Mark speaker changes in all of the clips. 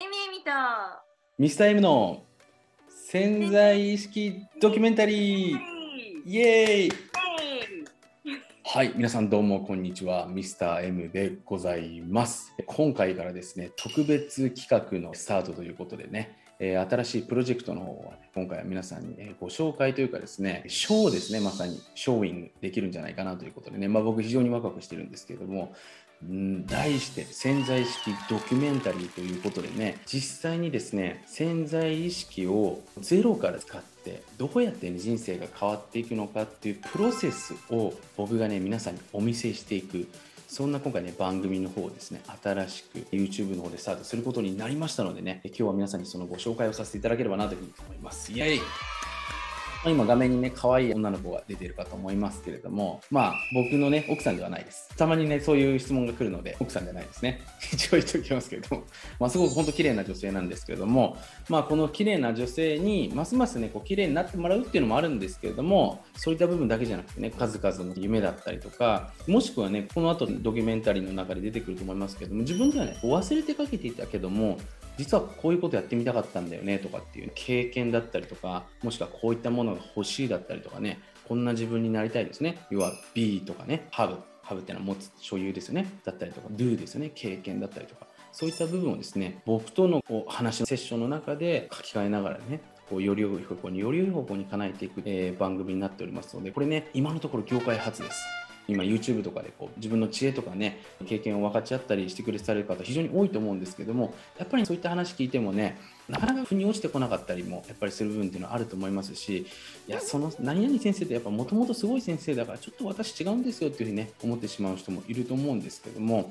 Speaker 1: エミエミと
Speaker 2: ミスター M の潜在意識ドキュメンタリー。イエーイ。はい、皆さんどうもこんにちは。ミスター M でございます。今回からですね、特別企画のスタートということでね、えー新しいプロジェクトの方をね今回は皆さんにえーご紹介というかですね、ショーですね、まさに。ショーイングできるんじゃないかなということでね、まあ、僕非常にワクワクしてるんですけれども、うん題して潜在意識ドキュメンタリーということでね実際にですね潜在意識をゼロから使ってどうやって、人生が変わっていくのかっていうプロセスを僕がね皆さんにお見せしていくそんな今回ね番組の方をですね新しく YouTube の方でスタートすることになりましたのでね今日は皆さんにそのご紹介をさせていただければなというふうに思います。イエイ。今画面にね可愛い女の子が出てるかと思いますけれどもまあ僕のね奥さんではないです。たまにねそういう質問が来るので奥さんじゃないですね。一応言っておきますけれども。まあすごく本当綺麗な女性なんですけれどもまあこの綺麗な女性にますますねこう綺麗になってもらうっていうのもあるんですけれどもそういった部分だけじゃなくてね数々の夢だったりとかもしくはねこの後ドキュメンタリーの中で出てくると思いますけれども自分ではね忘れてかけていたけども実はこういうことやってみたかったんだよねとかっていう経験だったりとかもしくはこういったものが欲しいだったりとかねこんな自分になりたいですね。要は B とかね Have Have ってのは持つ所有ですよね。だったりとか Do ですよね。経験だったりとか。そういった部分をですね僕とのこう話のセッションの中で書き換えながらねこうより良い方向により良い方向に叶えていく、えー番組になっておりますのでこれね今のところ業界初です。今 YouTube とかでこう自分の知恵とかね経験を分かち合ったりしてくれてる方非常に多いと思うんですけどもやっぱりそういった話聞いてもねなかなか腑に落ちてこなかったりもやっぱりする部分っていうのはあると思いますしいやその何々先生ってやっぱもともとすごい先生だからちょっと私違うんですよっていうふうにね思ってしまう人もいると思うんですけども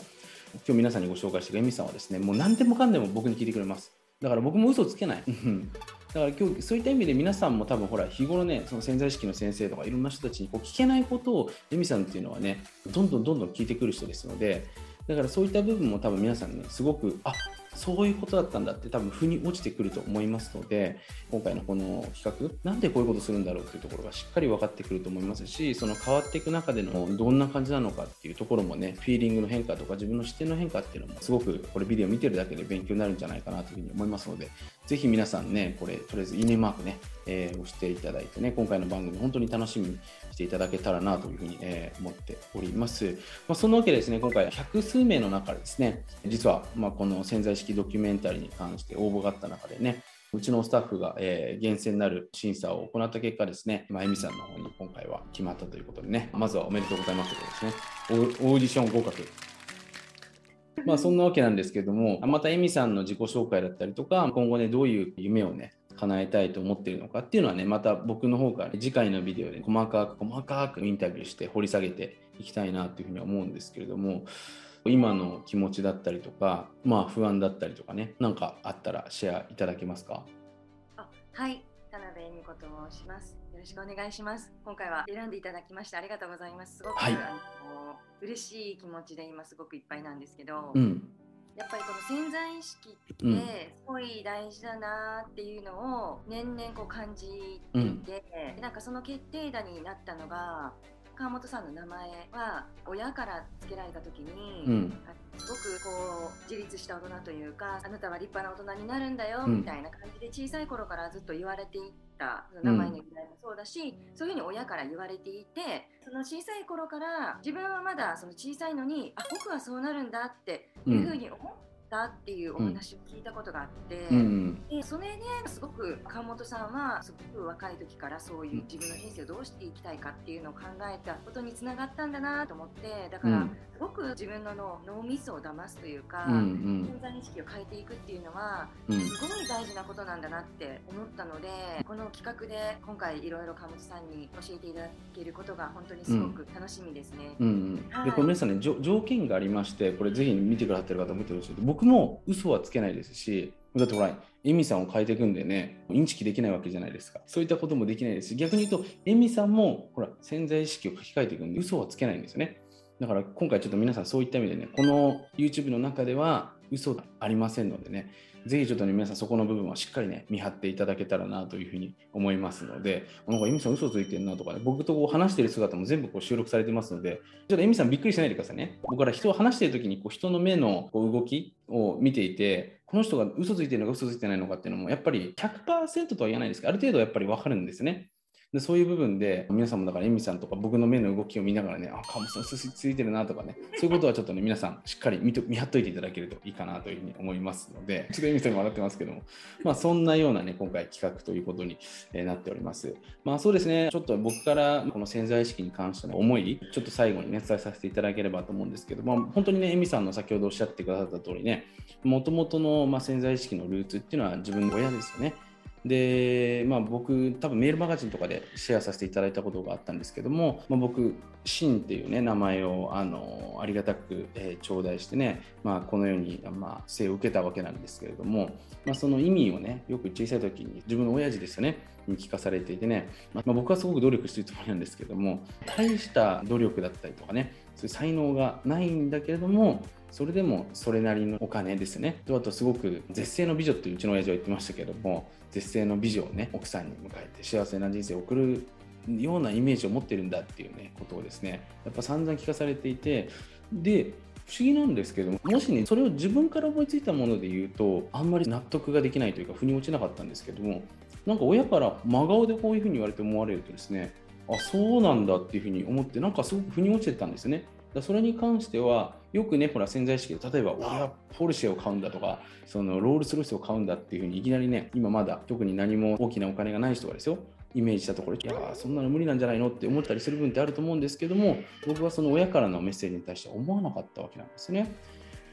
Speaker 2: 今日皆さんにご紹介してるエミさんはですねもう何でもかんでも僕に聞いてくれます。だから僕も嘘つけない。だから今日そういった意味で皆さんも多分ほら日頃ねその潜在意識の先生とかいろんな人たちにこう聞けないことをレミさんっていうのはねどんどんどんどん聞いてくる人ですのでだからそういった部分も多分皆さんねすごくあそういうことだったんだって多分腑に落ちてくると思いますので今回のこの企画なんでこういうことするんだろうっていうところがしっかり分かってくると思いますしその変わっていく中でのどんな感じなのかっていうところもねフィーリングの変化とか自分の視点の変化っていうのもすごくこれビデオ見てるだけで勉強になるんじゃないかなというふうに思いますのでぜひ皆さんねこれとりあえずいいねマークね、えー押していただいてね今回の番組本当に楽しみにしていただけたらなというふうに、えー思っております。まあ、そんなわけでですね今回百数名の中でですね実はまあこの潜在意識ドキュメンタリーに関して応募があった中でねうちのスタッフが、えー厳選なる審査を行った結果ですね、まあ、エミさんの方に今回は決まったということでね、まずはおめでとうございますということですね。オーディション合格。まあそんなわけなんですけども、またエミさんの自己紹介だったりとか、今後ね、どういう夢をね、叶えたいと思っているのかっていうのはね、また僕の方から、ね、次回のビデオで細かく細かくインタビューして掘り下げていきたいなというふうに思うんですけれども、今の気持ちだったりとか、まあ不安だったりとかね、なんかあったらシェアいただけますか？
Speaker 1: あはい。田辺恵美子と申します。よろしくお願いします。今回は選んでいただきましてありがとうございます。すごく、
Speaker 2: はい。
Speaker 1: あの嬉しい気持ちで今すごくいっぱいなんですけど、
Speaker 2: うん。
Speaker 1: やっぱりこの潜在意識って
Speaker 2: うん。
Speaker 1: すごい大事だなっていうのを年々こう感じていて、なんかその決定打になったのが川本さんの名前は親から付けられた時に、
Speaker 2: うん。
Speaker 1: すごくこう自立した大人というかあなたは立派な大人になるんだよ
Speaker 2: うん
Speaker 1: みたいな感じで小さい頃からずっと言われていった名前の由来もそうだし、そういうふうに親から言われていてその小さい頃から自分はまだその小さいのにあ僕はそうなるんだっていうふうに思ったっていうお話を聞いたことがあって。
Speaker 2: うん。
Speaker 1: でそれですごく川本さんはすごく若い時からそういう自分の人生をどうしていきたいかっていうのを考えたことにつながったんだなと思ってだから、
Speaker 2: うん
Speaker 1: すごく自分の脳脳みそを騙すというか、
Speaker 2: うん。うん
Speaker 1: 潜在意識を変えていくっていうのは
Speaker 2: うん。
Speaker 1: すごい大事なことなんだなって思ったのでこの企画で今回いろいろ川本さんに教えていただけることが本当にすごく楽しみですね。
Speaker 2: うんうん、
Speaker 1: はい
Speaker 2: でこれ皆さんね条件がありましてこれぜひ見てくださってる方も見てほしい僕も嘘はつけないですしだってほらエミさんを変えていくんでねインチキできないわけじゃないですか。そういったこともできないですし逆に言うとエミさんもほら潜在意識を書き換えていくんで嘘はつけないんですよね。だから今回ちょっと皆さんそういった意味でねこの YouTube の中では嘘がありませんのでねぜひちょっとね、皆さんそこの部分はしっかりね、見張っていただけたらなというふうに思いますので、なんかエミさん嘘ついてるなとかね、僕とこう話してる姿も全部こう収録されてますので、ちょっとエミさんびっくりしないでくださいね。僕ら人を話してる時にこう人の目のこう動きを見ていて、この人が嘘ついてるのか嘘ついてないのかっていうのも、やっぱり100%とは言えないですけど、ある程度やっぱり分かるんですね。でそういう部分で皆さんもだからエミさんとか僕の目の動きを見ながらねあカモさんすすついてるなとかね。そういうことはちょっとね 皆さんしっかり見と見張っといていただけるといいかなというふうに思いますのでちょっとエミさんが笑ってますけども。まあそんなようなね今回企画ということに、なっております。まあそうですね。ちょっと僕からこの潜在意識に関しての思いちょっと最後にね伝えさせていただければと思うんですけどまあ本当にねエミさんの先ほどおっしゃってくださった通りねもともとの、まあ、潜在意識のルーツっていうのは自分の親ですよね。で、まあ、僕、多分メールマガジンとかでシェアさせていただいたことがあったんですけども、まあ、僕、シンっていう、ね、名前をあのありがたく、えー、頂戴してね、まあ、このように、まあ、生を受けたわけなんですけれども、まあ、その意味をね、よく小さい時に自分の親父ですよね、に聞かされていてね、まあ、僕はすごく努力してるつもりなんですけども、大した努力だったりとかね、そういう才能がないんだけれども、それでもそれなりのお金ですね。とあとすごく絶世の美女ってうちの親父は言ってましたけども、絶世の美女をね、奥さんに迎えて幸せな人生を送るようなイメージを持ってるんだっていうね、ことをですね、やっぱ散々聞かされていて、で、不思議なんですけども、もしね、それを自分から思いついたもので言うと、あんまり納得ができないというか、腑に落ちなかったんですけども、なんか親から真顔でこういうふうに言われて思われるとですね、あ、そうなんだっていうふうに思って、なんかすごく腑に落ちてたんですね。だそれに関してはよくねほら潜在意識で例えば俺はポルシェを買うんだとかそのロールスロイスを買うんだっていうふうにいきなりね今まだ特に何も大きなお金がない人がですよイメージしたところいやそんなの無理なんじゃないのって思ったりする分ってあると思うんですけども僕はその親からのメッセージに対して思わなかったわけなんですね。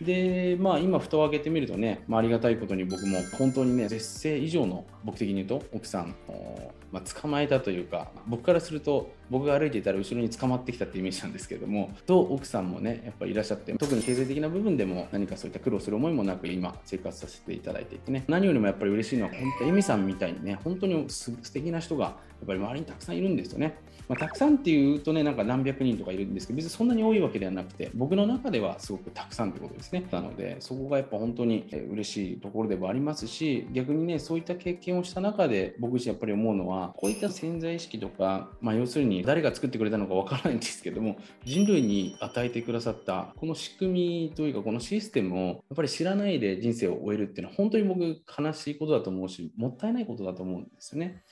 Speaker 2: で、まあ今、蓋を開けてみるとね、まあ、ありがたいことに僕も本当にね、絶世以上の僕的に言うと奥さんを、まあ、捕まえたというか、僕からすると僕が歩いていたら後ろに捕まってきたってイメージなんですけれども、と奥さんもね、やっぱりいらっしゃって、特に経済的な部分でも何かそういった苦労する思いもなく今生活させていただいていてね、何よりもやっぱり嬉しいのは、本当、エミさんみたいにね、本当にす素敵な人がやっぱり周りにたくさんいるんですよね。まあ、たくさんっていうとね、なんか何百人とかいるんですけど、別にそんなに多いわけではなくて、僕の中ではすごくたくさんということですね。なので、そこがやっぱ本当に嬉しいところではありますし、逆にね、そういった経験をした中で、僕自身やっぱり思うのは、こういった潜在意識とか、まあ、要するに誰が作ってくれたのかわからないんですけども、人類に与えてくださったこの仕組みというか、このシステムをやっぱり知らないで人生を終えるっていうのは、本当に僕、悲しいことだと思うし、もったいないことだと思うんですよね。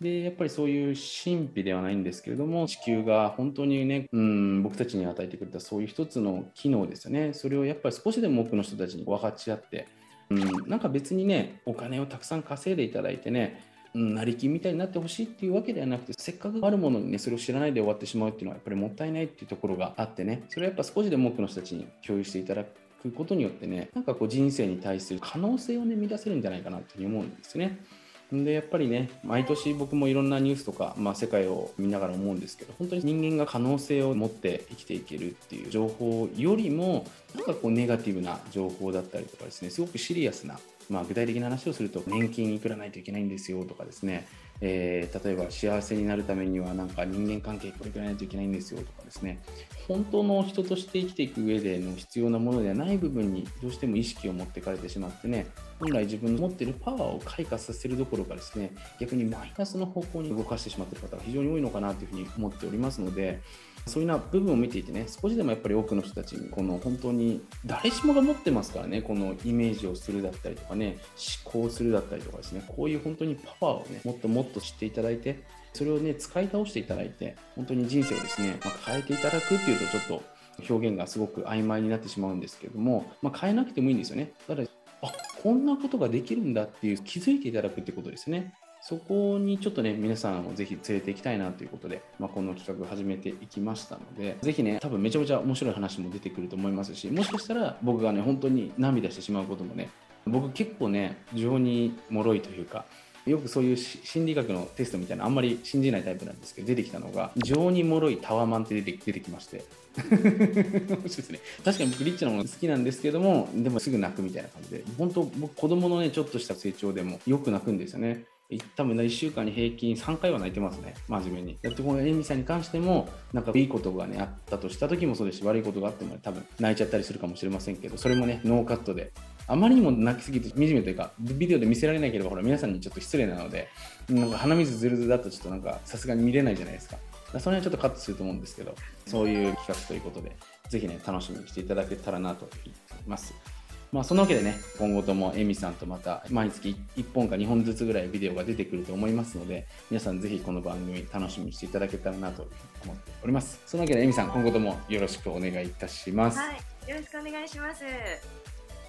Speaker 2: でやっぱりそういう神秘ではないんですけれども地球が本当にねうん僕たちに与えてくれたそういう一つの機能ですよねそれをやっぱり少しでも多くの人たちに分かち合ってうんなんか別にねお金をたくさん稼いでいただいてね成り金みたいになってほしいっていうわけではなくてせっかくあるものにねそれを知らないで終わってしまうっていうのはやっぱりもったいないっていうところがあってねそれはやっぱ少しでも多くの人たちに共有していただくことによってねなんかこう人生に対する可能性をね見出せるんじゃないかなというふうに思うんですね。でやっぱりね毎年僕もいろんなニュースとか、まあ、世界を見ながら思うんですけど本当に人間が可能性を持って生きていけるっていう情報よりもなんかこうネガティブな情報だったりとかですねすごくシリアスな、まあ、具体的な話をすると年金いくらないといけないんですよとかですね。えー、例えば幸せになるためにはなんか人間関係これくらいないといけないんですよとかですね。本当の人として生きていく上での必要なものではない部分にどうしても意識を持ってかれてしまってね。本来自分の持っているパワーを開花させるどころかですね。逆にマイナスの方向に動かしてしまっている方が非常に多いのかなというふうに思っておりますのでそういうな部分を見ていてね、少しでもやっぱり多くの人たちに、この本当に誰しもが持ってますからね、このイメージをするだったりとかね、思考するだったりとかですね、こういう本当にパワーをね、もっともっと知っていただいて、それをね、使い倒していただいて、本当に人生をですね、まあ、変えていただくっていうとちょっと表現がすごく曖昧になってしまうんですけども、まあ、変えなくてもいいんですよね。ただ、あこんなことができるんだっていう気づいていただくってことですね。そこにちょっとね、皆さんをぜひ連れて行きたいなということで、まあ、この企画を始めていきましたので、ぜひね、多分めちゃめちゃ面白い話も出てくると思いますし、もしかしたら僕がね、本当に涙してしまうこともね、僕結構ね、情に脆いというか、よくそういう心理学のテストみたいなあんまり信じないタイプなんですけど出てきたのが情に脆いタワマンって出て出てきまして。ね、確かに僕リッチなもの好きなんですけどもでもすぐ泣くみたいな感じで本当僕子供のねちょっとした成長でもよく泣くんですよね。多分1週間に平均3回は泣いてますね、真面目に。だってこのエミさんに関しても、なんかいいことがね、あったとした時もそうですし、悪いことがあっても、ね、多分泣いちゃったりするかもしれませんけど、それもね、ノーカットで。あまりにも泣きすぎて惨めというか、ビデオで見せられなければ、ほら、皆さんにちょっと失礼なので、なんか鼻水ずるずるだとちょっとなんか、さすがに見れないじゃないですか。その辺はちょっとカットすると思うんですけど、そういう企画ということで、ぜひね、楽しみにしていただけたらなと思います。まあ、そのわけでね、今後ともエミさんとまた毎月1本か2本ずつぐらいビデオが出てくると思いますので、皆さんぜひこの番組楽しみにしていただけたらなと思っております。そのわけでエミさん、今後ともよろしくお願いいたします。は
Speaker 1: い、よろしくお願いします。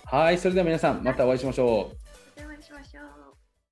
Speaker 2: はい、それでは皆さん、またお会いしましょう。
Speaker 1: またお会いしましょう。